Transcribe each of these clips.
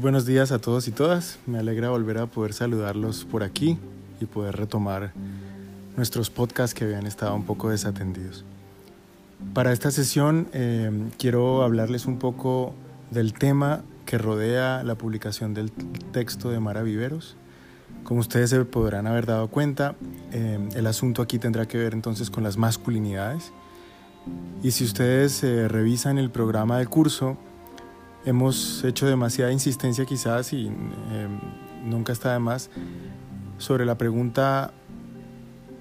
buenos días a todos y todas. Me alegra volver a poder saludarlos por aquí y poder retomar nuestros podcasts que habían estado un poco desatendidos. Para esta sesión eh, quiero hablarles un poco del tema que rodea la publicación del texto de Mara Viveros. Como ustedes se podrán haber dado cuenta, eh, el asunto aquí tendrá que ver entonces con las masculinidades. Y si ustedes eh, revisan el programa del curso, hemos hecho demasiada insistencia quizás y nunca está de más sobre la pregunta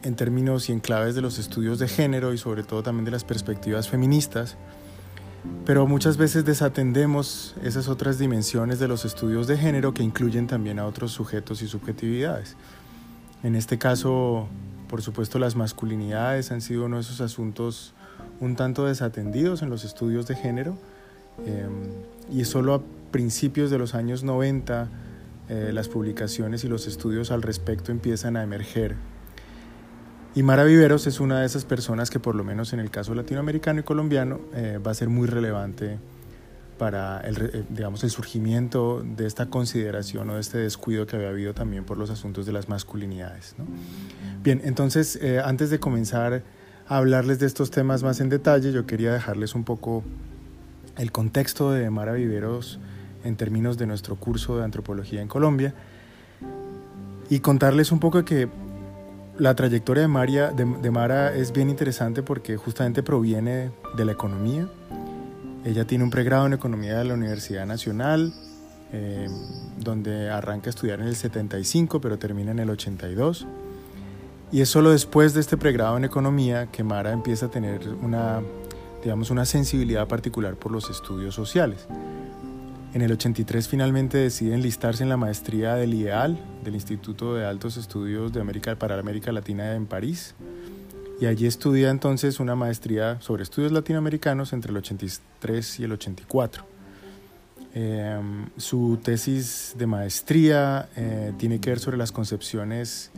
en términos y en claves de los estudios de género y sobre todo también de las perspectivas feministas, pero muchas veces desatendemos esas otras dimensiones de los estudios de género que incluyen también a otros sujetos y subjetividades. En este caso, por supuesto, las masculinidades han sido uno de esos asuntos un tanto desatendidos en los estudios de género em, y solo a principios de los años 90 eh, las publicaciones y los estudios al respecto empiezan a emerger y Mara Viveros es una de esas personas que por lo menos en el caso latinoamericano y colombiano eh, va a ser muy relevante para el, eh, digamos, el surgimiento de esta consideración o de este descuido que había habido también por los asuntos de las masculinidades. Bien, entonces antes de comenzar a hablarles de estos temas más en detalle, yo quería dejarles un poco el contexto de Mara Viveros en términos de nuestro curso de antropología en Colombia y contarles un poco que la trayectoria de, María, de, Mara es bien interesante porque justamente proviene de la economía. Ella tiene un pregrado en economía de la Universidad Nacional, eh, donde arranca a estudiar en el 75, pero termina en el 82. Y es solo después de este pregrado en economía que Mara empieza a tener una, digamos, una sensibilidad particular por los estudios sociales. En el 83 finalmente decide enlistarse en la maestría del IEAL, del Instituto de Altos Estudios de América para América Latina en París. Y allí estudia entonces una maestría sobre estudios latinoamericanos entre el 83 y el 84. Em, su tesis de maestría eh, tiene que ver sobre las concepciones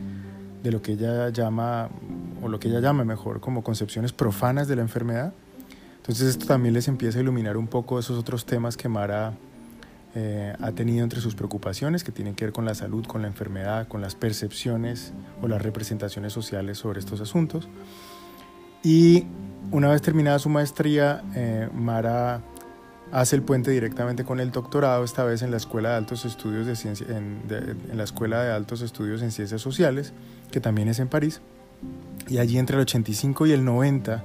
de lo que ella llama, o lo que ella llama mejor, como concepciones profanas de la enfermedad. Entonces esto también les empieza a iluminar un poco esos otros temas que Mara eh, ha tenido entre sus preocupaciones que tienen que ver con la salud, con la enfermedad, con las percepciones o las representaciones sociales sobre estos asuntos. Y una vez terminada su maestría, eh, Mara hace el puente directamente con el doctorado, esta vez en la Escuela de Altos Estudios de Ciencia, en, en la Escuela de Altos Estudios en Ciencias Sociales, que también es en París. Y allí entre el 85 y el 90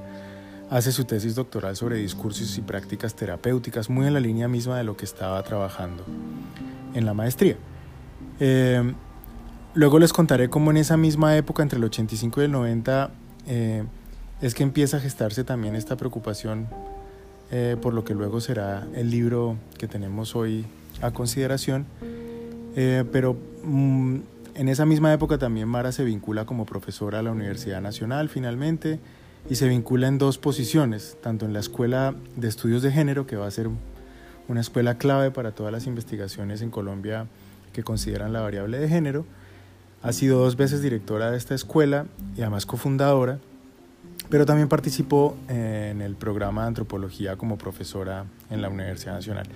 hace su tesis doctoral sobre discursos y prácticas terapéuticas, muy en la línea misma de lo que estaba trabajando en la maestría. Eh, luego les contaré cómo en esa misma época, entre el 85 y el 90, eh, es que empieza a gestarse también esta preocupación eh, por lo que luego será el libro que tenemos hoy a consideración. pero mm, en esa misma época también Mara se vincula como profesora a la Universidad Nacional finalmente y se vincula en dos posiciones, tanto en la Escuela de Estudios de Género, que va a ser una escuela clave para todas las investigaciones en Colombia que consideran la variable de género. Ha sido dos veces directora de esta escuela y además cofundadora, pero también participó en el programa de antropología como profesora en la Universidad Nacional.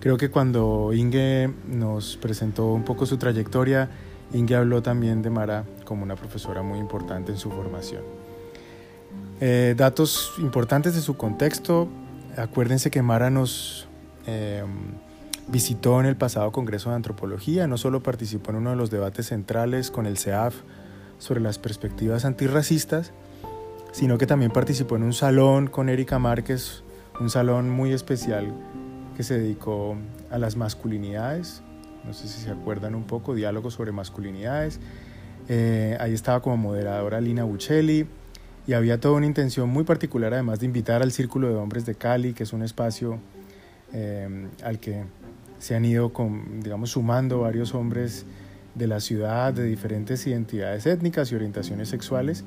Creo que cuando Inge nos presentó un poco su trayectoria, Inge habló también de Mara como una profesora muy importante en su formación. Eh, datos importantes de su contexto. Acuérdense que Mara nos eh, visitó en el pasado Congreso de Antropología, no solo participó en uno de los debates centrales con el CEAF sobre las perspectivas antirracistas, sino que también participó en un salón con Erika Márquez, un salón muy especial que se dedicó a las masculinidades, no sé si se acuerdan un poco, diálogo sobre masculinidades. Eh, ahí estaba como moderadora Lina Buccelli, y había toda una intención muy particular además de invitar al Círculo de Hombres de Cali, que es un espacio eh, al que se han ido, con, digamos, sumando varios hombres de la ciudad, de diferentes identidades étnicas y orientaciones sexuales,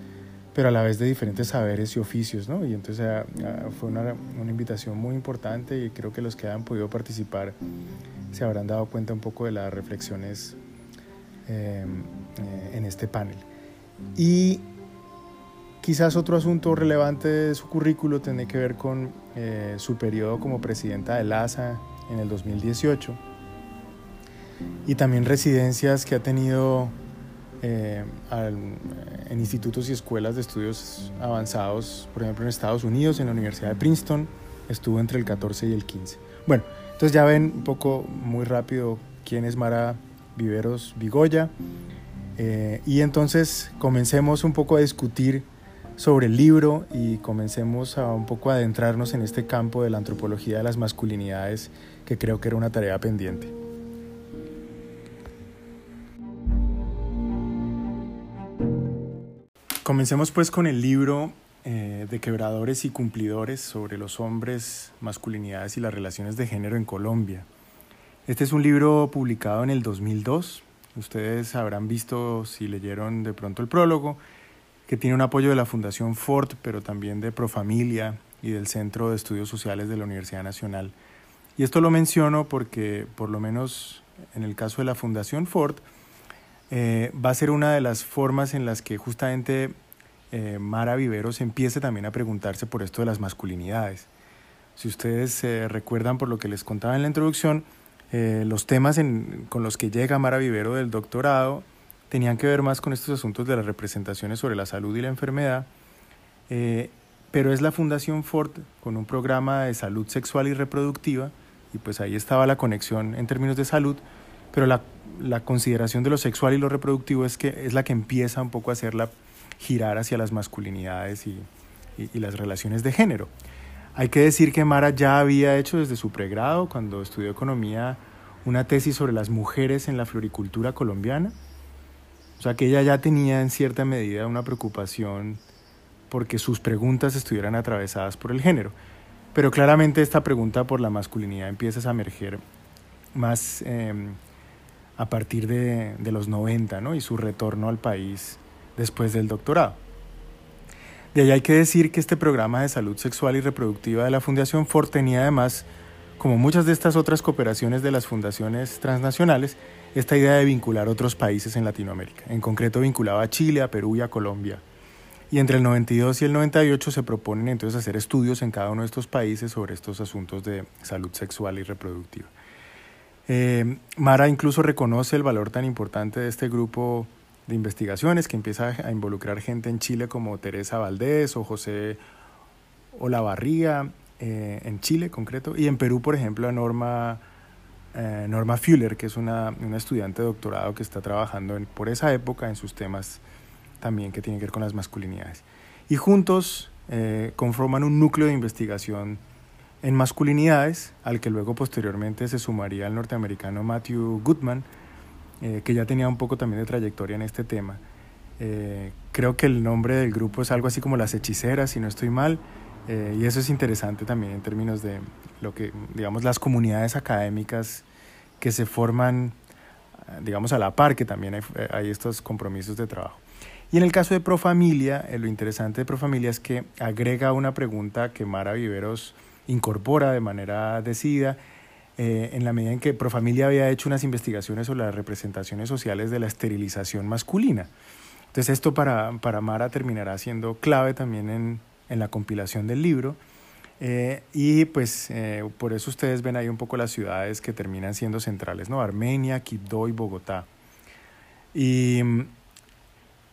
pero a la vez de diferentes saberes y oficios, ¿no? Y entonces ah, ah, fue una, una, invitación muy importante y creo que los que han podido participar se habrán dado cuenta un poco de las reflexiones eh, eh, en este panel. Y Quizás otro asunto relevante de su currículo tiene que ver con eh, su periodo como presidenta de LASA en el 2018. y también residencias que ha tenido eh, en institutos y escuelas de estudios avanzados, por ejemplo en Estados Unidos, en la Universidad de Princeton, estuvo entre el 14 y el 15. Bueno, entonces ya ven un poco muy rápido quién es Mara Viveros Vigoya. Eh, y entonces comencemos un poco a discutir sobre el libro y comencemos a un poco adentrarnos en este campo de la antropología de las masculinidades que creo que era una tarea pendiente. Comencemos pues con el libro eh, de quebradores y cumplidores sobre los hombres, masculinidades y las relaciones de género en Colombia. Este es un libro publicado en el 2002. Ustedes habrán visto, si leyeron de pronto el prólogo, que tiene un apoyo de la Fundación Ford, pero también de Profamilia y del Centro de Estudios Sociales de la Universidad Nacional. Y esto lo menciono porque, por lo menos en el caso de la Fundación Ford, eh, va a ser una de las formas en las que justamente eh, Mara Viveros empiece también a preguntarse por esto de las masculinidades. Si ustedes se recuerdan por lo que les contaba en la introducción, eh, los temas con los que llega Mara Vivero del doctorado tenían que ver más con estos asuntos de las representaciones sobre la salud y la enfermedad, eh, pero es la Fundación Ford con un programa de salud sexual y reproductiva, y pues ahí estaba la conexión en términos de salud, pero la, consideración de lo sexual y lo reproductivo es, que, es la que empieza un poco a hacerla girar hacia las masculinidades y, y las relaciones de género. Hay que decir que Mara ya había hecho desde su pregrado, cuando estudió economía, una tesis sobre las mujeres en la floricultura colombiana, o sea que ella ya tenía en cierta medida una preocupación porque sus preguntas estuvieran atravesadas por el género. Pero claramente esta pregunta por la masculinidad empieza a emerger más em, a partir de, los 90 ¿no? y su retorno al país después del doctorado. De ahí hay que decir que este programa de salud sexual y reproductiva de la Fundación Ford tenía además, como muchas de estas otras cooperaciones de las fundaciones transnacionales, esta idea de vincular otros países en Latinoamérica. En concreto vinculaba a Chile, a Perú y a Colombia. Y entre el 92 y el 98 se proponen entonces hacer estudios en cada uno de estos países sobre estos asuntos de salud sexual y reproductiva. Eh, Mara incluso reconoce el valor tan importante de este grupo de investigaciones que empieza a involucrar gente en Chile como Teresa Valdés o José Olavarría, eh, en Chile concreto, y en Perú, por ejemplo, a Norma eh, Norma Fuller, que es una, una, estudiante de doctorado que está trabajando por esa época en sus temas también que tienen que ver con las masculinidades. Y juntos eh, conforman un núcleo de investigación en masculinidades, al que luego posteriormente se sumaría el norteamericano Matthew Goodman, eh, que ya tenía un poco también de trayectoria en este tema. creo que el nombre del grupo es algo así como las hechiceras, si no estoy mal, y eso es interesante también en términos de lo que, digamos, las comunidades académicas que se forman, digamos, a la par, que también hay, estos compromisos de trabajo. Y en el caso de Profamilia, eh, lo interesante de Profamilia es que agrega una pregunta que Mara Viveros incorpora de manera decidida, eh, en la medida en que Profamilia había hecho unas investigaciones sobre las representaciones sociales de la esterilización masculina. Entonces esto para, para Mara terminará siendo clave también en, en la compilación del libro eh, y pues eh, por eso ustedes ven ahí un poco las ciudades que terminan siendo centrales, ¿no? Armenia, Quibdó y Bogotá. Y mm,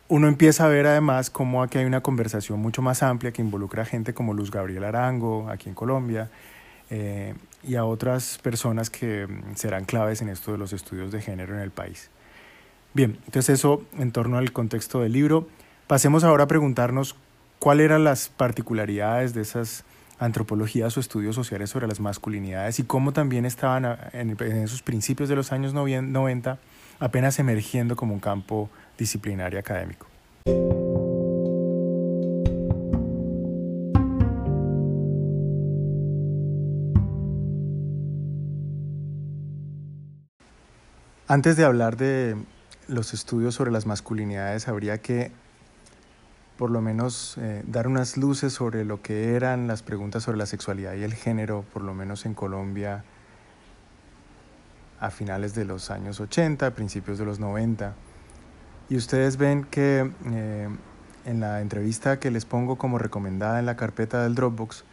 uno empieza a ver además cómo aquí hay una conversación mucho más amplia que involucra a gente como Luz Gabriel Arango, aquí en Colombia, eh, y a otras personas que mm, serán claves en esto de los estudios de género en el país. Bien, entonces eso en torno al contexto del libro. Pasemos ahora a preguntarnos cuáles eran las particularidades de esas antropologías o estudios sociales sobre las masculinidades y cómo también estaban en, esos principios de los años 90 apenas emergiendo como un campo disciplinario académico. Antes de hablar de los estudios sobre las masculinidades, habría que por lo menos eh, dar unas luces sobre lo que eran las preguntas sobre la sexualidad y el género, por lo menos en Colombia a finales de los años 80, principios de los 90. Y ustedes ven que eh, en la entrevista que les pongo como recomendada en la carpeta del Dropbox,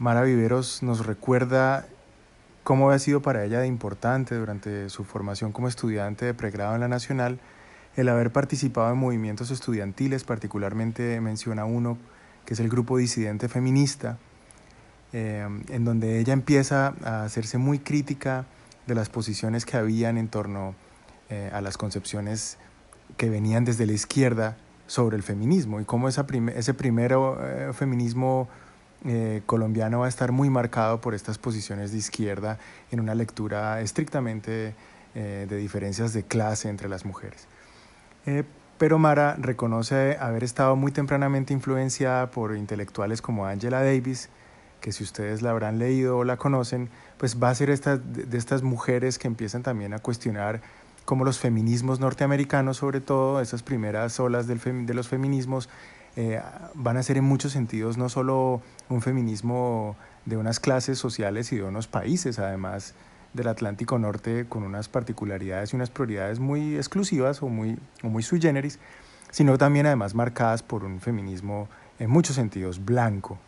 Mara Viveros nos recuerda cómo ha sido para ella de importante durante su formación como estudiante de pregrado en la Nacional el haber participado en movimientos estudiantiles, particularmente menciona uno que es el grupo disidente feminista, eh, en donde ella empieza a hacerse muy crítica de las posiciones que habían en torno eh, a las concepciones que venían desde la izquierda sobre el feminismo y cómo ese primero eh, feminismo colombiano va a estar muy marcado por estas posiciones de izquierda en una lectura estrictamente de diferencias de clase entre las mujeres. Pero Mara reconoce haber estado muy tempranamente influenciada por intelectuales como Angela Davis, que si ustedes la habrán leído o la conocen, pues va a ser esta, de estas mujeres que empiezan también a cuestionar cómo los feminismos norteamericanos, sobre todo esas primeras olas del de los feminismos, eh, van a ser en muchos sentidos no solo un feminismo de unas clases sociales y de unos países, además del Atlántico Norte, con unas particularidades y unas prioridades muy exclusivas o muy, o muy sui generis, sino también además marcadas por un feminismo en muchos sentidos blanco.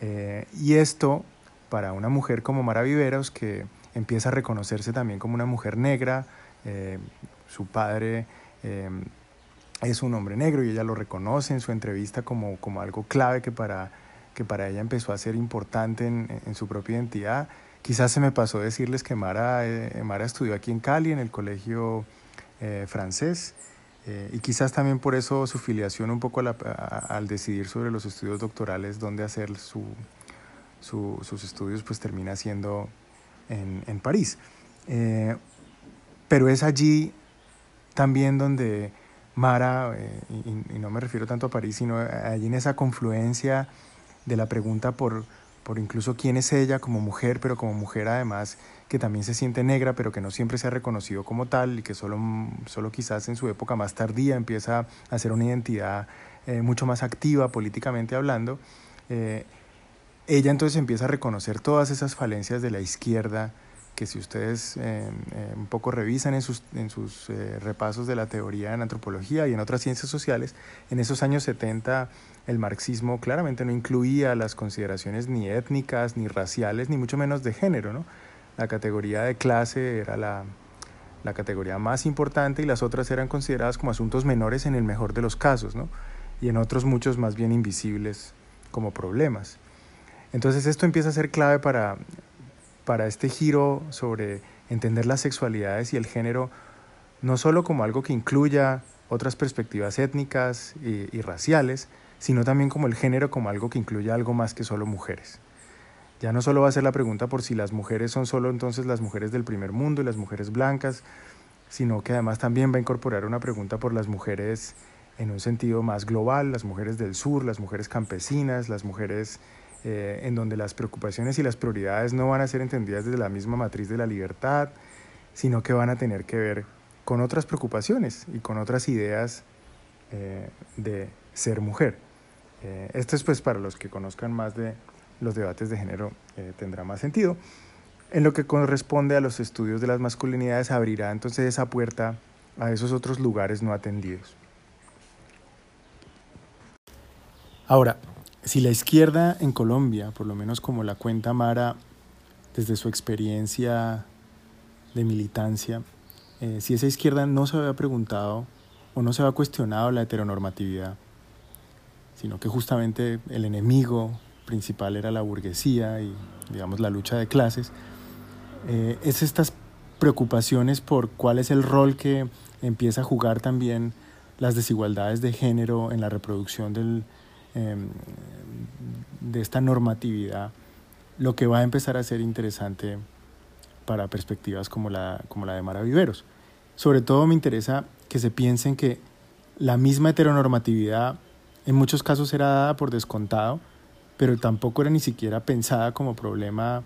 Eh, y esto para una mujer como Mara Viveros, que empieza a reconocerse también como una mujer negra, eh, su padre eh, es un hombre negro y ella lo reconoce en su entrevista como, como algo clave que para, que para ella empezó a ser importante en, en su propia identidad. Quizás se me pasó decirles que Mara, Mara estudió aquí en Cali, en el colegio francés, y quizás también por eso su filiación un poco al decidir sobre los estudios doctorales, dónde hacer su, sus estudios, pues termina siendo en, en París. Eh, pero es allí también donde Mara, eh, y, no me refiero tanto a París, sino allí en esa confluencia de la pregunta por, por incluso quién es ella como mujer, pero como mujer además que también se siente negra, pero que no siempre se ha reconocido como tal y que solo, solo quizás en su época más tardía empieza a ser una identidad eh, mucho más activa políticamente hablando, eh, ella entonces empieza a reconocer todas esas falencias de la izquierda que si ustedes eh, un poco revisan en sus, en sus repasos de la teoría en antropología y en otras ciencias sociales, en esos años 70 el marxismo claramente no incluía las consideraciones ni étnicas, ni raciales, ni mucho menos de género, ¿no? La categoría de clase era la, la categoría más importante y las otras eran consideradas como asuntos menores en el mejor de los casos, ¿no? y en otros muchos más bien invisibles como problemas. Entonces esto empieza a ser clave para, para este giro sobre entender las sexualidades y el género no solo como algo que incluya otras perspectivas étnicas y, raciales, sino también como el género como algo que incluya algo más que solo mujeres. Ya no solo va a ser la pregunta por si las mujeres son solo entonces las mujeres del primer mundo y las mujeres blancas, sino que además también va a incorporar una pregunta por las mujeres en un sentido más global, las mujeres del sur, las mujeres campesinas, las mujeres eh, en donde las preocupaciones y las prioridades no van a ser entendidas desde la misma matriz de la libertad, sino que van a tener que ver con otras preocupaciones y con otras ideas eh, de ser mujer. Eh, esto es pues para los que conozcan más de los debates de género tendrá más sentido. En lo que corresponde a los estudios de las masculinidades, abrirá entonces esa puerta a esos otros lugares no atendidos. Ahora, si la izquierda en Colombia, por lo menos como la cuenta Mara desde su experiencia de militancia, eh, si esa izquierda no se había preguntado o no se había cuestionado la heteronormatividad, sino que justamente el enemigo principal era la burguesía y, digamos, la lucha de clases, eh, es estas preocupaciones por cuál es el rol que empieza a jugar también las desigualdades de género en la reproducción del, em, de esta normatividad, lo que va a empezar a ser interesante para perspectivas como la, como la de Mara Viveros. Sobre todo me interesa que se piensen que la misma heteronormatividad en muchos casos era dada por descontado pero tampoco era ni siquiera pensada como problema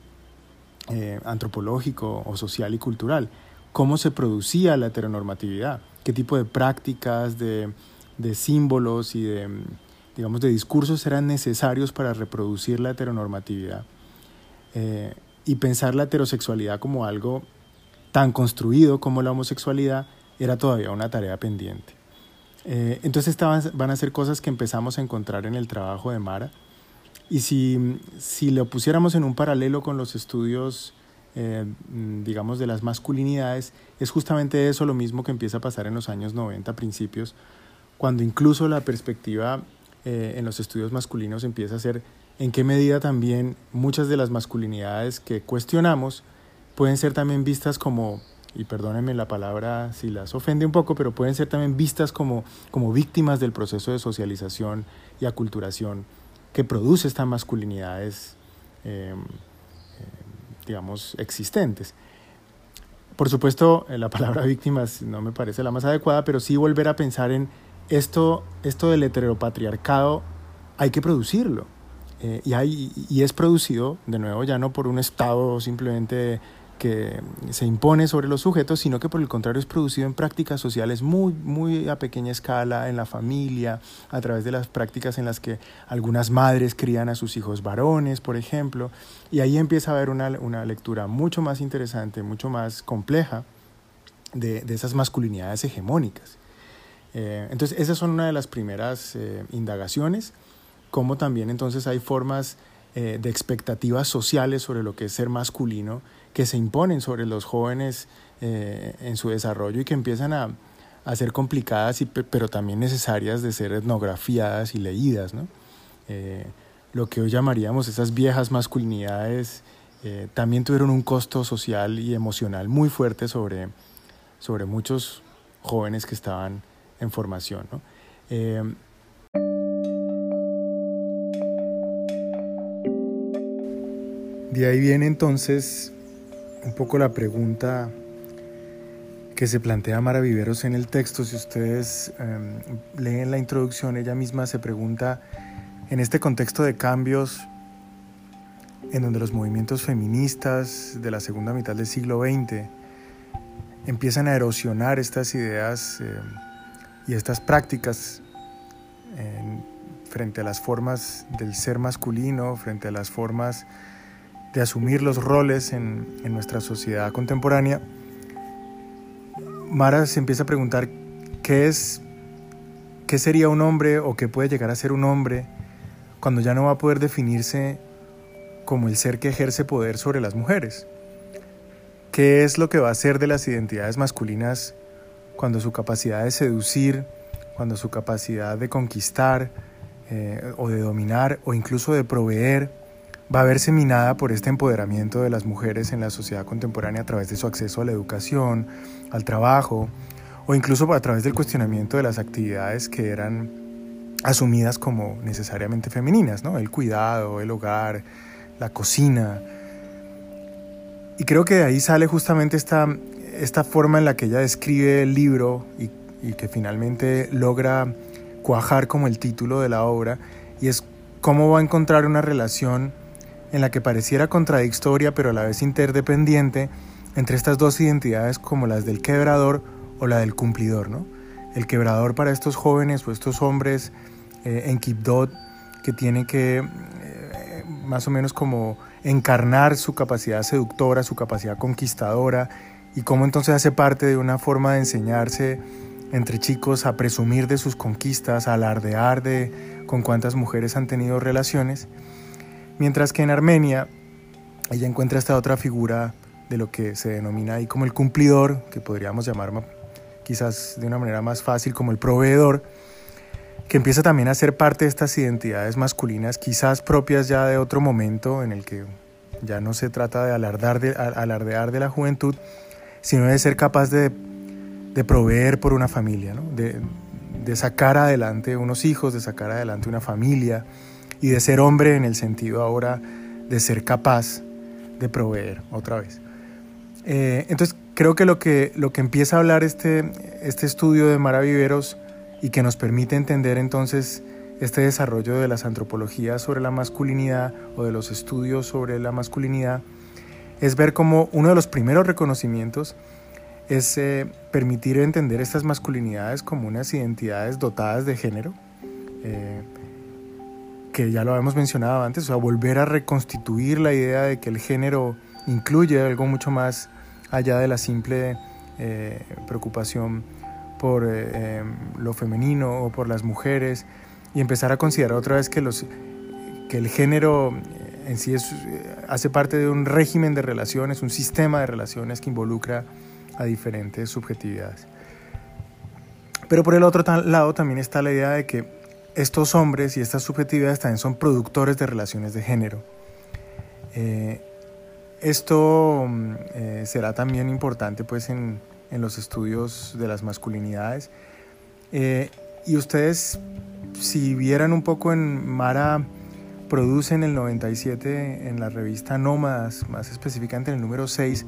eh, antropológico o social y cultural. ¿Cómo se producía la heteronormatividad? ¿Qué tipo de prácticas, de, de símbolos y de, digamos, de discursos eran necesarios para reproducir la heteronormatividad? Eh, y pensar la heterosexualidad como algo tan construido como la homosexualidad era todavía una tarea pendiente. Eh, entonces estas van a ser cosas que empezamos a encontrar en el trabajo de Mara y si, si lo pusiéramos en un paralelo con los estudios eh, digamos, de las masculinidades, es justamente eso lo mismo que empieza a pasar en los años 90, principios, cuando incluso la perspectiva eh, en los estudios masculinos empieza a ser en qué medida también muchas de las masculinidades que cuestionamos pueden ser también vistas como, y perdónenme la palabra si las ofende un poco, pero pueden ser también vistas como, como víctimas del proceso de socialización y aculturación que produce estas masculinidades, em, em, digamos, existentes. Por supuesto, eh, la palabra víctimas no me parece la más adecuada, pero sí volver a pensar en esto, esto del heteropatriarcado, hay que producirlo. Eh, y, hay, y es producido, de nuevo, ya no por un Estado simplemente que se impone sobre los sujetos, sino que por el contrario es producido en prácticas sociales muy, muy a pequeña escala, en la familia, a través de las prácticas en las que algunas madres crían a sus hijos varones, por ejemplo, y ahí empieza a haber una, una lectura mucho más interesante, mucho más compleja de, de esas masculinidades hegemónicas. Eh, entonces, esas son una de las primeras eh, indagaciones, como también entonces hay formas eh, de expectativas sociales sobre lo que es ser masculino que se imponen sobre los jóvenes en su desarrollo y que empiezan a, a ser complicadas, y, pero también necesarias de ser etnografiadas y leídas. ¿no? Lo que hoy llamaríamos esas viejas masculinidades también tuvieron un costo social y emocional muy fuerte sobre, sobre muchos jóvenes que estaban en formación. ¿no? de ahí viene entonces un poco la pregunta que se plantea Mara Viveros en el texto. Si ustedes em, leen la introducción, ella misma se pregunta, en este contexto de cambios, en donde los movimientos feministas de la segunda mitad del siglo XX empiezan a erosionar estas ideas em, y estas prácticas frente a las formas del ser masculino, frente a las formas de asumir los roles en, en nuestra sociedad contemporánea, Mara se empieza a preguntar qué es, qué sería un hombre o qué puede llegar a ser un hombre cuando ya no va a poder definirse como el ser que ejerce poder sobre las mujeres. ¿Qué es lo que va a ser de las identidades masculinas cuando su capacidad de seducir, cuando su capacidad de conquistar eh, o de dominar o incluso de proveer va a verse minada por este empoderamiento de las mujeres en la sociedad contemporánea a través de su acceso a la educación, al trabajo o incluso a través del cuestionamiento de las actividades que eran asumidas como necesariamente femeninas, ¿no? El cuidado, el hogar, la cocina. Y creo que de ahí sale justamente esta, esta forma en la que ella describe el libro y, que finalmente logra cuajar como el título de la obra, y es cómo va a encontrar una relación en la que pareciera contradictoria pero a la vez interdependiente entre estas dos identidades como las del quebrador o la del cumplidor. ¿no? El quebrador para estos jóvenes o estos hombres eh, en Kipdot que tiene que eh, más o menos como encarnar su capacidad seductora, su capacidad conquistadora y cómo entonces hace parte de una forma de enseñarse entre chicos a presumir de sus conquistas, a alardear de con cuántas mujeres han tenido relaciones. Mientras que en Armenia ella encuentra esta otra figura de lo que se denomina ahí como el cumplidor, que podríamos llamar quizás de una manera más fácil como el proveedor, que empieza también a ser parte de estas identidades masculinas, quizás propias ya de otro momento en el que ya no se trata de alardear de, alardear de la juventud, sino de ser capaz de, de proveer por una familia, ¿no? de, de sacar adelante unos hijos, de sacar adelante una familia, y de ser hombre en el sentido ahora de ser capaz de proveer otra vez. Eh, entonces creo que lo, que lo que empieza a hablar este, este estudio de Mara Viveros y que nos permite entender entonces este desarrollo de las antropologías sobre la masculinidad o de los estudios sobre la masculinidad es ver cómo uno de los primeros reconocimientos es eh, permitir entender estas masculinidades como unas identidades dotadas de género. Eh, que ya lo habíamos mencionado antes, o sea, volver a reconstituir la idea de que el género incluye algo mucho más allá de la simple eh, preocupación por em, lo femenino o por las mujeres y empezar a considerar otra vez que, los, que el género en sí es, hace parte de un régimen de relaciones, un sistema de relaciones que involucra a diferentes subjetividades. Pero por el otro lado también está la idea de que estos hombres y estas subjetividades también son productores de relaciones de género. Eh, esto mm, eh, será también importante pues en, en, los estudios de las masculinidades. Eh, y ustedes, si vieran un poco en Mara, produce en el 97 en la revista Nómadas, más específicamente en el número 6,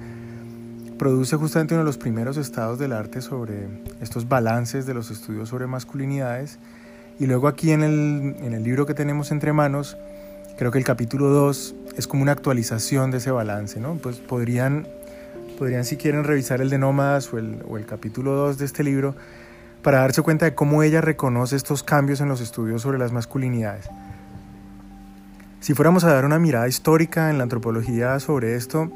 produce justamente uno de los primeros estados del arte sobre estos balances de los estudios sobre masculinidades. Y luego aquí en el, libro que tenemos entre manos, creo que el capítulo 2 es como una actualización de ese balance, ¿no? Pues podrían, podrían si quieren revisar el de Nómadas o el, o el capítulo 2 de este libro para darse cuenta de cómo ella reconoce estos cambios en los estudios sobre las masculinidades. Si fuéramos a dar una mirada histórica en la antropología sobre esto,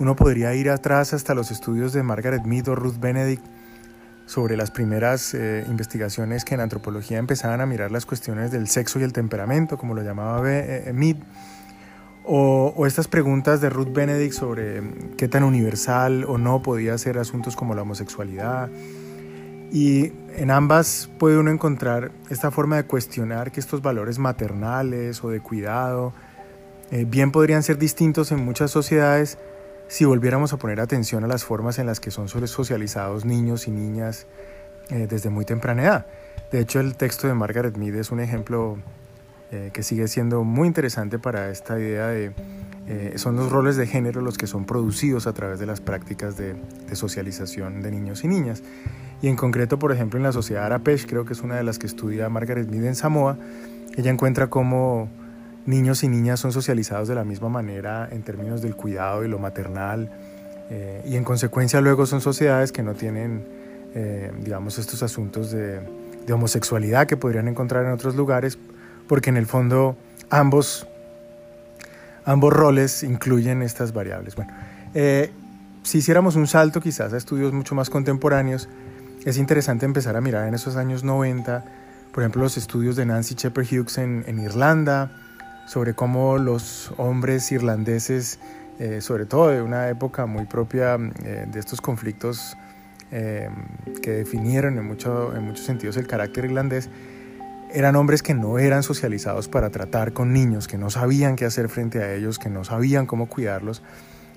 uno podría ir atrás hasta los estudios de Margaret Mead o Ruth Benedict sobre las primeras eh, investigaciones que en antropología empezaban a mirar las cuestiones del sexo y el temperamento, como lo llamaba eh, Mead, o, o, estas preguntas de Ruth Benedict sobre qué tan universal o no podía ser asuntos como la homosexualidad. Y en ambas puede uno encontrar esta forma de cuestionar que estos valores maternales o de cuidado eh, bien podrían ser distintos en muchas sociedades, si volviéramos a poner atención a las formas en las que son socializados niños y niñas eh, desde muy temprana edad. De hecho, el texto de Margaret Mead es un ejemplo eh, que sigue siendo muy interesante para esta idea de eh, son los roles de género los que son producidos a través de las prácticas de, socialización de niños y niñas. Y en concreto, por ejemplo, en la sociedad Arapesh, creo que es una de las que estudia Margaret Mead en Samoa, ella encuentra cómo niños y niñas son socializados de la misma manera en términos del cuidado y lo maternal, eh, y en consecuencia luego son sociedades que no tienen, eh, digamos, estos asuntos de, homosexualidad que podrían encontrar en otros lugares, porque en el fondo ambos, ambos roles incluyen estas variables. Bueno, eh, si hiciéramos un salto quizás a estudios mucho más contemporáneos, es interesante empezar a mirar en esos años 90, por ejemplo, los estudios de Nancy Shepard Hughes en, en Irlanda, sobre cómo los hombres irlandeses, eh, sobre todo de una época muy propia eh, de estos conflictos eh, que definieron en, mucho, en muchos sentidos el carácter irlandés, eran hombres que no eran socializados para tratar con niños, que no sabían qué hacer frente a ellos, que no sabían cómo cuidarlos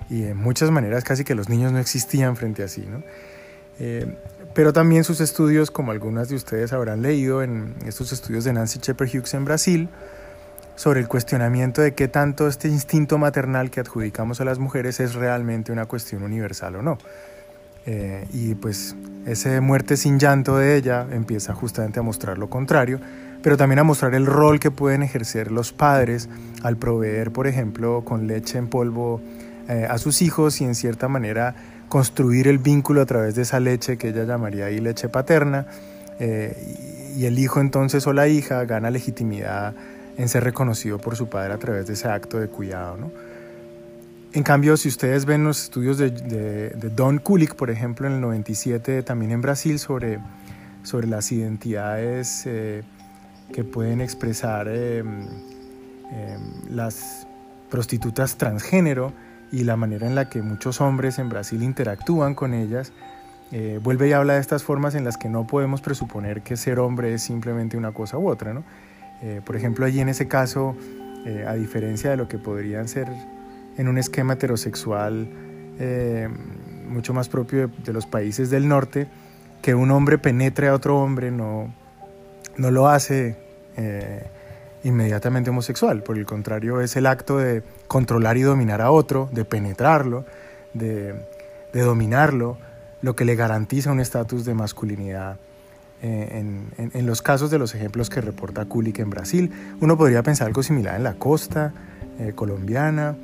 y en muchas maneras casi que los niños no existían frente a sí. ¿no? pero también sus estudios, como algunas de ustedes habrán leído en estos estudios de Nancy Shepard Hughes en Brasil, sobre el cuestionamiento de qué tanto este instinto maternal que adjudicamos a las mujeres es realmente una cuestión universal o no. Eh, y pues ese muerte sin llanto de ella empieza justamente a mostrar lo contrario, pero también a mostrar el rol que pueden ejercer los padres al proveer, por ejemplo, con leche en polvo eh, a sus hijos y en cierta manera construir el vínculo a través de esa leche que ella llamaría ahí leche paterna, eh, y el hijo entonces o la hija gana legitimidad en ser reconocido por su padre a través de ese acto de cuidado. ¿no? En cambio, si ustedes ven los estudios de, de, Don Kulik, por ejemplo, en el 97, también en Brasil, sobre, sobre las identidades eh, que pueden expresar eh, eh, las prostitutas transgénero y la manera en la que muchos hombres en Brasil interactúan con ellas, vuelve y habla de estas formas en las que no podemos presuponer que ser hombre es simplemente una cosa u otra. ¿no? Eh, por ejemplo, allí en ese caso, eh, a diferencia de lo que podrían ser en un esquema heterosexual eh, mucho más propio de, los países del norte, que un hombre penetre a otro hombre no, no lo hace inmediatamente homosexual, por el contrario es el acto de controlar y dominar a otro, de penetrarlo, de, de dominarlo, lo que le garantiza un estatus de masculinidad eh, en, los casos de los ejemplos que reporta Kulik en Brasil. Uno podría pensar algo similar en la costa eh, colombiana.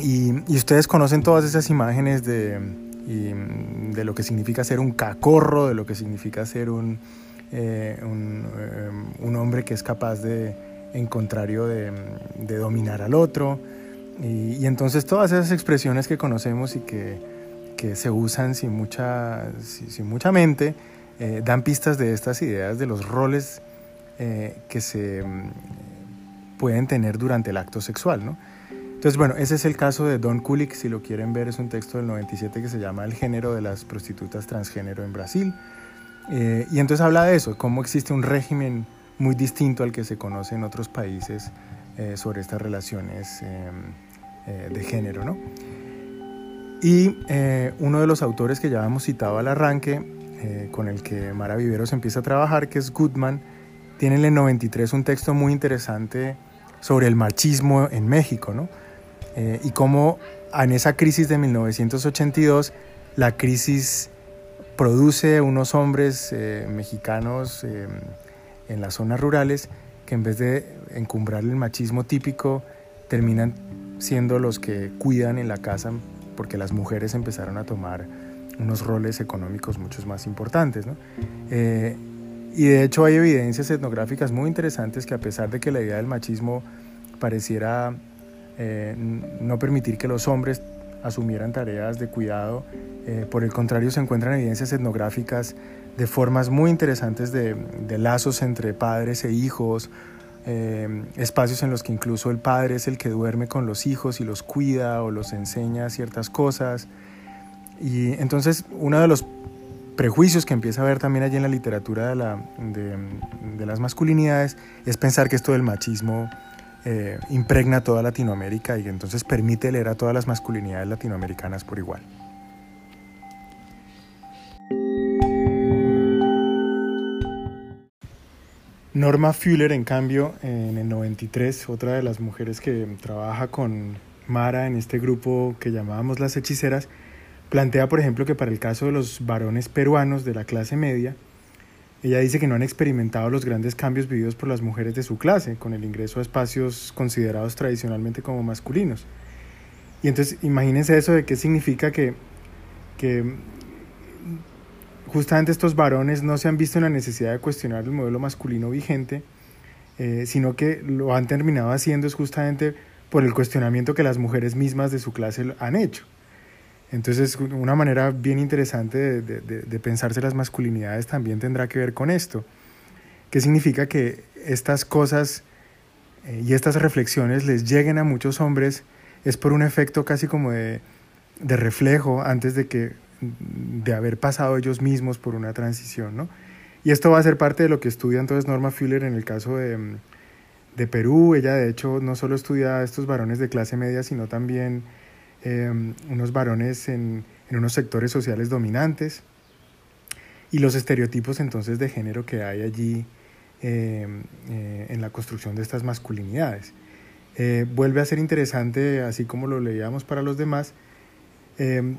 Y, ustedes conocen todas esas imágenes de, de, lo que significa ser un cacorro, de lo que significa ser un, eh, un, hombre que es capaz de, en contrario, de, dominar al otro. Y, entonces todas esas expresiones que conocemos y que, que se usan sin mucha, sin mucha mente, eh, dan pistas de estas ideas, de los roles eh, que se mm, pueden tener durante el acto sexual, ¿no? Entonces, bueno, ese es el caso de Don Kulik, si lo quieren ver, es un texto del 97 que se llama El género de las prostitutas transgénero en Brasil. Eh, y entonces habla de eso, cómo existe un régimen muy distinto al que se conoce en otros países eh, sobre estas relaciones em, de género, ¿no? Y uno de los autores que ya habíamos citado al arranque, con el que Mara Viveros empieza a trabajar, que es Goodman, tiene en el 93 un texto muy interesante sobre el machismo en México, ¿no? Eh, y cómo en esa crisis de 1982 la crisis produce unos hombres eh, mexicanos eh, en las zonas rurales que en vez de encumbrar el machismo típico terminan siendo los que cuidan en la casa porque las mujeres empezaron a tomar unos roles económicos mucho más importantes. ¿no? y de hecho hay evidencias etnográficas muy interesantes que a pesar de que la idea del machismo pareciera eh, no permitir que los hombres asumieran tareas de cuidado. Eh, por el contrario, se encuentran evidencias etnográficas de formas muy interesantes de, lazos entre padres e hijos, eh, espacios en los que incluso el padre es el que duerme con los hijos y los cuida o los enseña ciertas cosas. Y entonces uno de los prejuicios que empieza a ver también allí en la literatura de, de las masculinidades es pensar que esto del machismo eh, impregna toda Latinoamérica y entonces permite leer a todas las masculinidades latinoamericanas por igual. Norma Fuller, en cambio, en el 93, otra de las mujeres que trabaja con Mara en este grupo que llamábamos las hechiceras, plantea, por ejemplo, que para el caso de los varones peruanos de la clase media, ella dice que no han experimentado los grandes cambios vividos por las mujeres de su clase, con el ingreso a espacios considerados tradicionalmente como masculinos. Y entonces imagínense eso de qué significa que, justamente estos varones no se han visto en la necesidad de cuestionar el modelo masculino vigente, eh, sino que lo han terminado haciendo es justamente por el cuestionamiento que las mujeres mismas de su clase han hecho. Entonces, una manera bien interesante de, pensarse las masculinidades también tendrá que ver con esto. ¿Qué significa que estas cosas eh, y estas reflexiones les lleguen a muchos hombres? Es por un efecto casi como de, reflejo antes de que de haber pasado ellos mismos por una transición, ¿no? Y esto va a ser parte de lo que estudia entonces Norma Fuller en el caso de, de Perú. Ella de hecho no solo estudia a estos varones de clase media, sino también Em, unos varones en, unos sectores sociales dominantes y los estereotipos entonces de género que hay allí em, eh, en la construcción de estas masculinidades. Eh, vuelve a ser interesante, así como lo leíamos para los demás, em,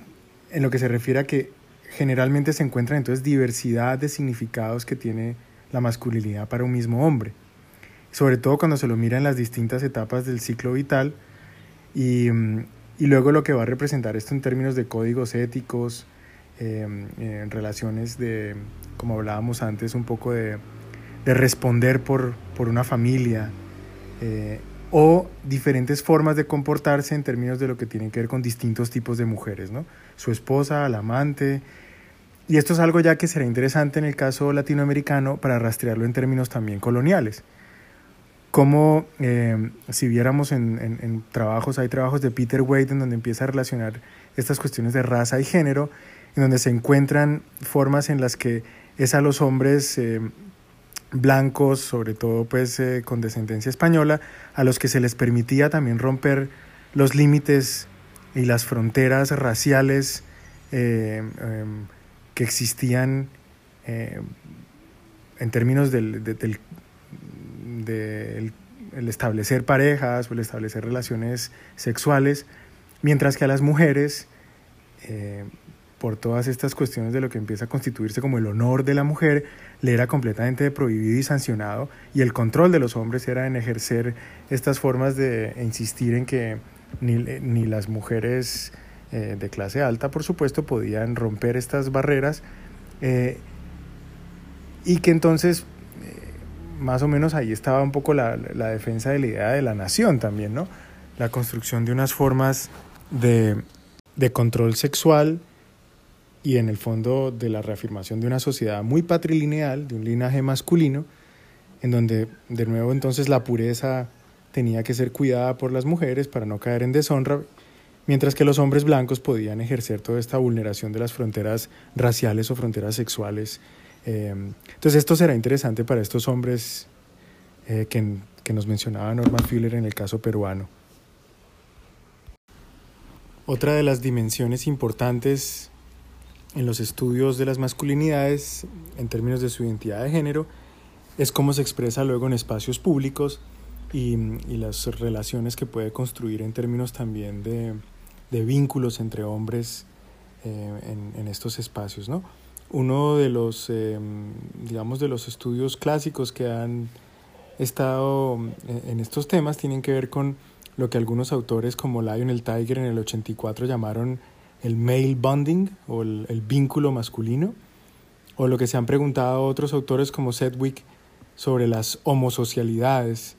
en lo que se refiere a que generalmente se encuentra entonces diversidad de significados que tiene la masculinidad para un mismo hombre, sobre todo cuando se lo mira en las distintas etapas del ciclo vital y, y luego lo que va a representar esto en términos de códigos éticos, em, en relaciones de, como hablábamos antes, un poco de, de responder por, por, una familia, eh, o diferentes formas de comportarse en términos de lo que tiene que ver con distintos tipos de mujeres, ¿no? Su esposa, la amante. Y esto es algo ya que será interesante en el caso latinoamericano para rastrearlo en términos también coloniales como eh, si viéramos en, trabajos, hay trabajos de Peter Wade en donde empieza a relacionar estas cuestiones de raza y género, en donde se encuentran formas en las que es a los hombres eh, blancos, sobre todo pues eh, con descendencia española, a los que se les permitía también romper los límites y las fronteras raciales em, que existían en términos del, del, de el, establecer parejas o el establecer relaciones sexuales, mientras que a las mujeres, eh, por todas estas cuestiones de lo que empieza a constituirse como el honor de la mujer, le era completamente prohibido y sancionado, y el control de los hombres era en ejercer estas formas de insistir en que ni, las mujeres eh, de clase alta, por supuesto, podían romper estas barreras, eh, y que entonces más o menos ahí estaba un poco la, defensa de la idea de la nación también, ¿no? La construcción de unas formas de, control sexual y en el fondo de la reafirmación de una sociedad muy patrilineal, de un linaje masculino, en donde de nuevo entonces la pureza tenía que ser cuidada por las mujeres para no caer en deshonra, mientras que los hombres blancos podían ejercer toda esta vulneración de las fronteras raciales o fronteras sexuales. Eh, entonces esto será interesante para estos hombres eh, que, nos mencionaba Norman Fuller en el caso peruano. Otra de las dimensiones importantes en los estudios de las masculinidades en términos de su identidad de género es cómo se expresa luego en espacios públicos y, las relaciones que puede construir en términos también de, vínculos entre hombres eh, en, estos espacios. ¿no? Uno de los, eh, digamos, de los estudios clásicos que han estado en estos temas tienen que ver con lo que algunos autores como Lionel Tiger en el 84 llamaron el male bonding o el, vínculo masculino, o lo que se han preguntado otros autores como Sedgwick sobre las homosocialidades.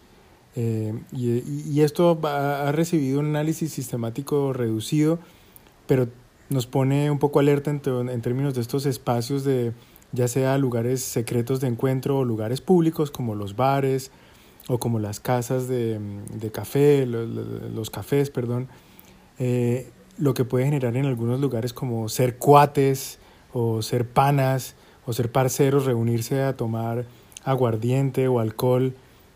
Eh, y, esto ha, recibido un análisis sistemático reducido, pero nos pone un poco alerta en, términos de estos espacios de ya sea lugares secretos de encuentro o lugares públicos como los bares o como las casas de, café, los, los, cafés, perdón, eh, lo que puede generar en algunos lugares como ser cuates o ser panas o ser parceros, reunirse a tomar aguardiente o alcohol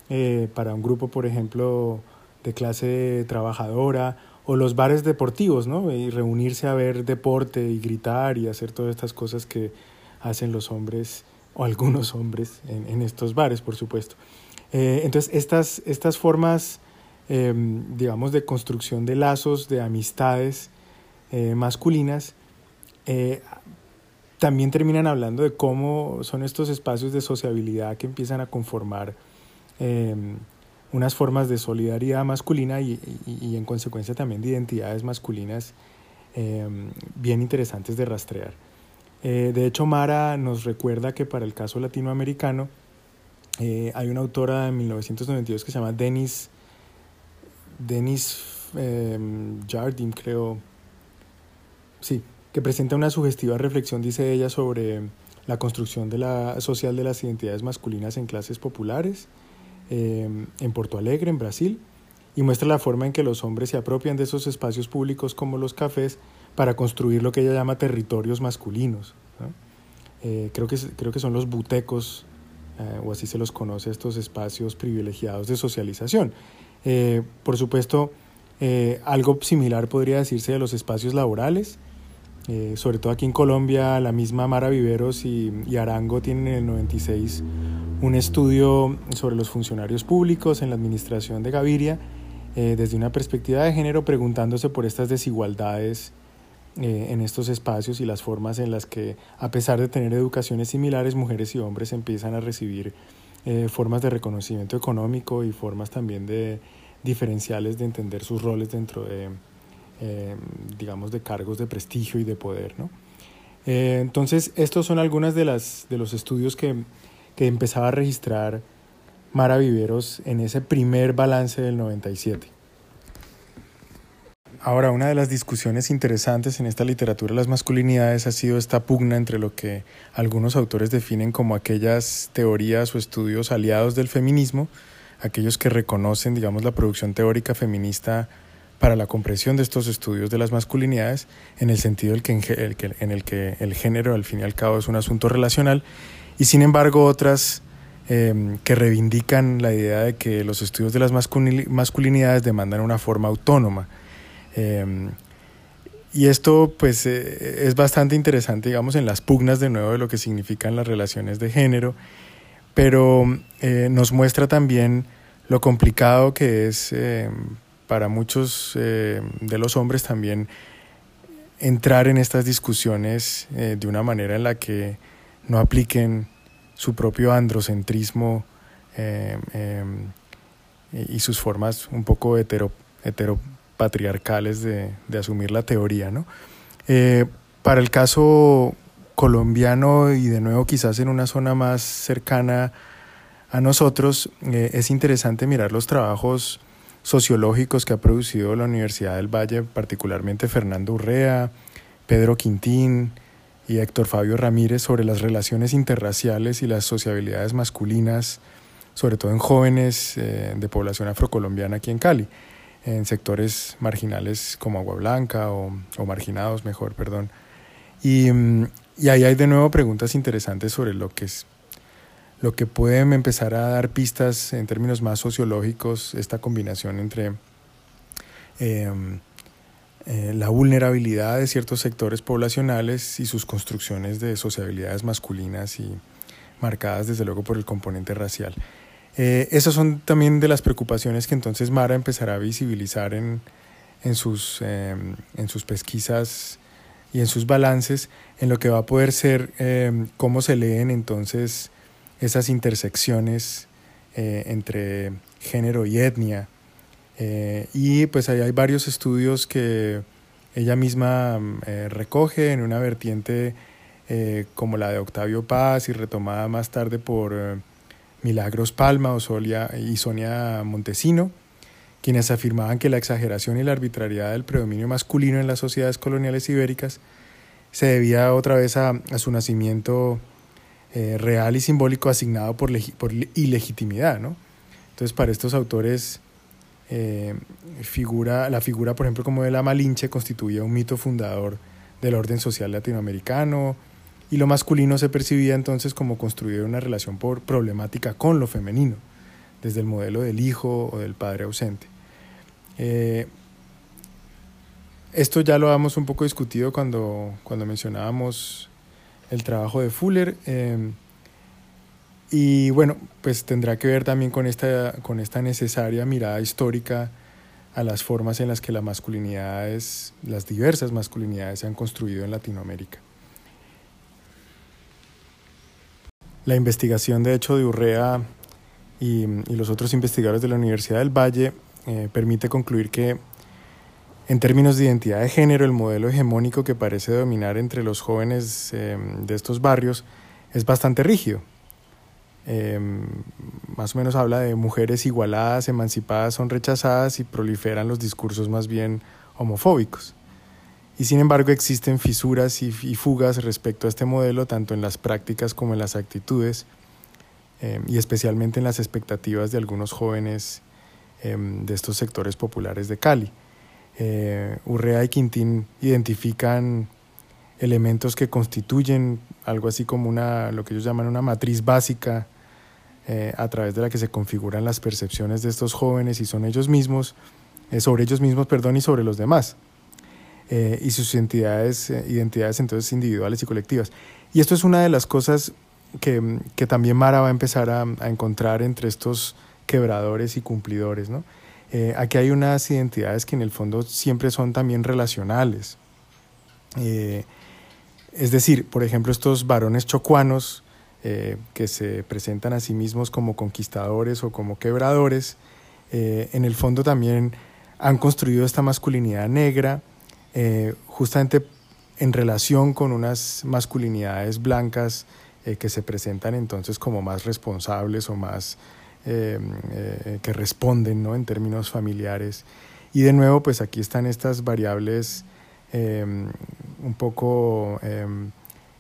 eh, para un grupo, por ejemplo, de clase trabajadora, o los bares deportivos, ¿no? Y reunirse a ver deporte y gritar y hacer todas estas cosas que hacen los hombres, o algunos hombres, en, estos bares, por supuesto. Eh, entonces, estas, estas formas, em, digamos, de construcción de lazos, de amistades eh, masculinas, también terminan hablando de cómo son estos espacios de sociabilidad que empiezan a conformar em, unas formas de solidaridad masculina y, en consecuencia también de identidades masculinas em, bien interesantes de rastrear. Eh, de hecho, Mara nos recuerda que para el caso latinoamericano eh, hay una autora de 1992 que se llama Dennis, Dennis em, Jardim, creo. Sí, que presenta una sugestiva reflexión, dice ella, sobre la construcción de la, social de las identidades masculinas en clases populares em, en Porto Alegre, en Brasil, y muestra la forma en que los hombres se apropian de esos espacios públicos como los cafés para construir lo que ella llama territorios masculinos. Eh, creo, que, creo que son los butecos, eh, o así se los conoce, estos espacios privilegiados de socialización. Eh, por supuesto, algo similar podría decirse de los espacios laborales, eh, sobre todo aquí en Colombia, la misma Mara Viveros y, Arango tienen en el 96 un estudio sobre los funcionarios públicos en la administración de Gaviria eh, desde una perspectiva de género, preguntándose por estas desigualdades eh, en estos espacios y las formas en las que, a pesar de tener educaciones similares, mujeres y hombres empiezan a recibir formas de reconocimiento económico y formas también de diferenciales de entender sus roles dentro de eh, digamos, de cargos de prestigio y de poder. ¿no? Eh, entonces, estos son algunos de, las, de los estudios que, que empezaba a registrar Mara Viveros en ese primer balance del 97. Ahora, una de las discusiones interesantes en esta literatura de las masculinidades ha sido esta pugna entre lo que algunos autores definen como aquellas teorías o estudios aliados del feminismo, aquellos que reconocen, digamos, la producción teórica feminista para la comprensión de estos estudios de las masculinidades en el sentido en, el que el género al fin y al cabo es un asunto relacional y sin embargo otras em, que reivindican la idea de que los estudios de las masculinidades demandan una forma autónoma. Em, y esto pues eh, es bastante interesante, digamos, en las pugnas de nuevo de lo que significan las relaciones de género, pero eh, nos muestra también lo complicado que es em, para muchos eh, de los hombres también entrar en estas discusiones eh, de una manera en la que no apliquen su propio androcentrismo eh, y sus formas un poco hetero, heteropatriarcales de, de, asumir la teoría. ¿no? para el caso colombiano y de nuevo quizás en una zona más cercana a nosotros, es interesante mirar los trabajos sociológicos que ha producido la Universidad del Valle, particularmente Fernando Urrea, Pedro Quintín y Héctor Fabio Ramírez sobre las relaciones interraciales y las sociabilidades masculinas, sobre todo en jóvenes eh, de población afrocolombiana aquí en Cali, en sectores marginales como Agua Blanca o, marginados, mejor, perdón. Y, mm, y, ahí hay de nuevo preguntas interesantes sobre lo que es lo que pueden empezar a dar pistas en términos más sociológicos, esta combinación entre em, eh, la vulnerabilidad de ciertos sectores poblacionales y sus construcciones de sociabilidades masculinas y marcadas desde luego por el componente racial. Eh, esas son también de las preocupaciones que entonces Mara empezará a visibilizar en, en, sus, em, en sus pesquisas y en sus balances, en lo que va a poder ser em, cómo se leen entonces esas intersecciones eh, entre género y etnia. Eh, y pues ahí hay varios estudios que ella misma recoge en una vertiente como la de Octavio Paz y retomada más tarde por Milagros Palma o y Sonia Montesino, quienes afirmaban que la exageración y la arbitrariedad del predominio masculino en las sociedades coloniales ibéricas se debía otra vez a, su nacimiento eh, real y simbólico asignado por, ilegitimidad. ¿no? Entonces, para estos autores, eh, figura, la figura, por ejemplo, como de la Malinche constituía un mito fundador del orden social latinoamericano, y lo masculino se percibía entonces como construir una relación problemática con lo femenino, desde el modelo del hijo o del padre ausente. Eh, esto ya lo habíamos un poco discutido cuando, cuando mencionábamos el trabajo de Fuller. Eh, y bueno, pues tendrá que ver también con esta, con esta necesaria mirada histórica a las formas en las que las masculinidades, las diversas masculinidades se han construido en Latinoamérica. La investigación, de hecho, de Urrea y, los otros investigadores de la Universidad del Valle eh, permite concluir que, en términos de identidad de género, el modelo hegemónico que parece dominar entre los jóvenes em, de estos barrios es bastante rígido. Em, más o menos habla de mujeres igualadas, emancipadas, son rechazadas y proliferan los discursos más bien homofóbicos. Y sin embargo existen fisuras y, fugas respecto a este modelo, tanto en las prácticas como en las actitudes, em, y especialmente en las expectativas de algunos jóvenes de estos sectores populares de Cali. Eh, Urrea y Quintín identifican elementos que constituyen algo así como una, lo que ellos llaman una matriz básica eh, a través de la que se configuran las percepciones de estos jóvenes y son ellos mismos, eh, sobre ellos mismos, perdón, y sobre los demás. Eh, y sus identidades, eh, identidades entonces individuales y colectivas. Y esto es una de las cosas que, que también Mara va a empezar a, encontrar entre estos quebradores y cumplidores. ¿no? Eh, aquí hay unas identidades que en el fondo siempre son también relacionales. es decir, por ejemplo, estos varones chocuanos que se presentan a sí mismos como conquistadores o como quebradores, en el fondo también han construido esta masculinidad negra eh, justamente en relación con unas masculinidades blancas eh, que se presentan entonces como más responsables o más eh, que responden ¿no? en términos familiares. Y de nuevo, pues aquí están estas variables un poco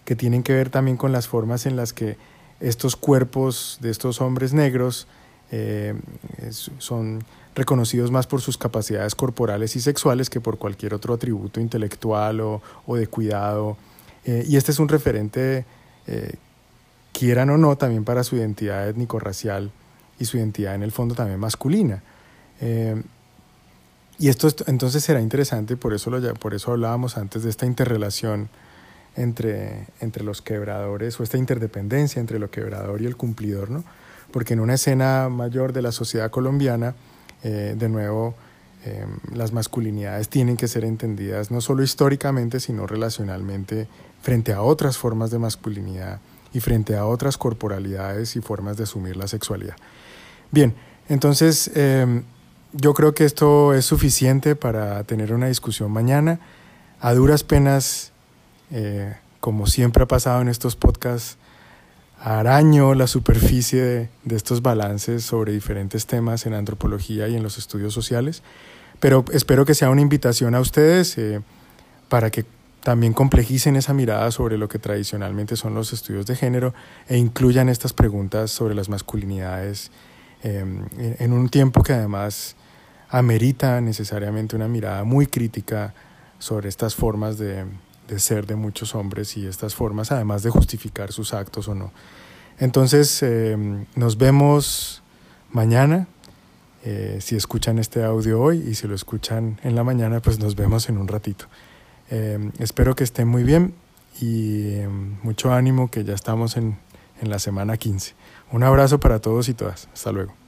que tienen que ver también con las formas en las que estos cuerpos de estos hombres negros son reconocidos más por sus capacidades corporales y sexuales que por cualquier otro atributo intelectual o, de cuidado. Eh, y este es un referente, eh, quieran o no, también para su identidad étnico-racial y su identidad en el fondo también masculina. Eh, y esto entonces será interesante, por eso, por eso hablábamos antes de esta interrelación entre, entre los quebradores o esta interdependencia entre lo quebrador y el cumplidor, ¿no? porque en una escena mayor de la sociedad colombiana, eh, de nuevo, eh, las masculinidades tienen que ser entendidas no solo históricamente, sino relacionalmente frente a otras formas de masculinidad y frente a otras corporalidades y formas de asumir la sexualidad. Bien, entonces em, yo creo que esto es suficiente para tener una discusión mañana. A duras penas, eh, como siempre ha pasado en estos podcasts, araño la superficie de, estos balances sobre diferentes temas en antropología y en los estudios sociales, pero espero que sea una invitación a ustedes eh, para que también complejicen esa mirada sobre lo que tradicionalmente son los estudios de género e incluyan estas preguntas sobre las masculinidades em, en un tiempo que además amerita necesariamente una mirada muy crítica sobre estas formas de, ser de muchos hombres y estas formas además de justificar sus actos o no. Entonces, em, nos vemos mañana. Eh, si escuchan este audio hoy y si lo escuchan en la mañana, pues nos vemos en un ratito. Em, espero que estén muy bien y em, mucho ánimo que ya estamos en, en la semana 15. Un abrazo para todos y todas. Hasta luego.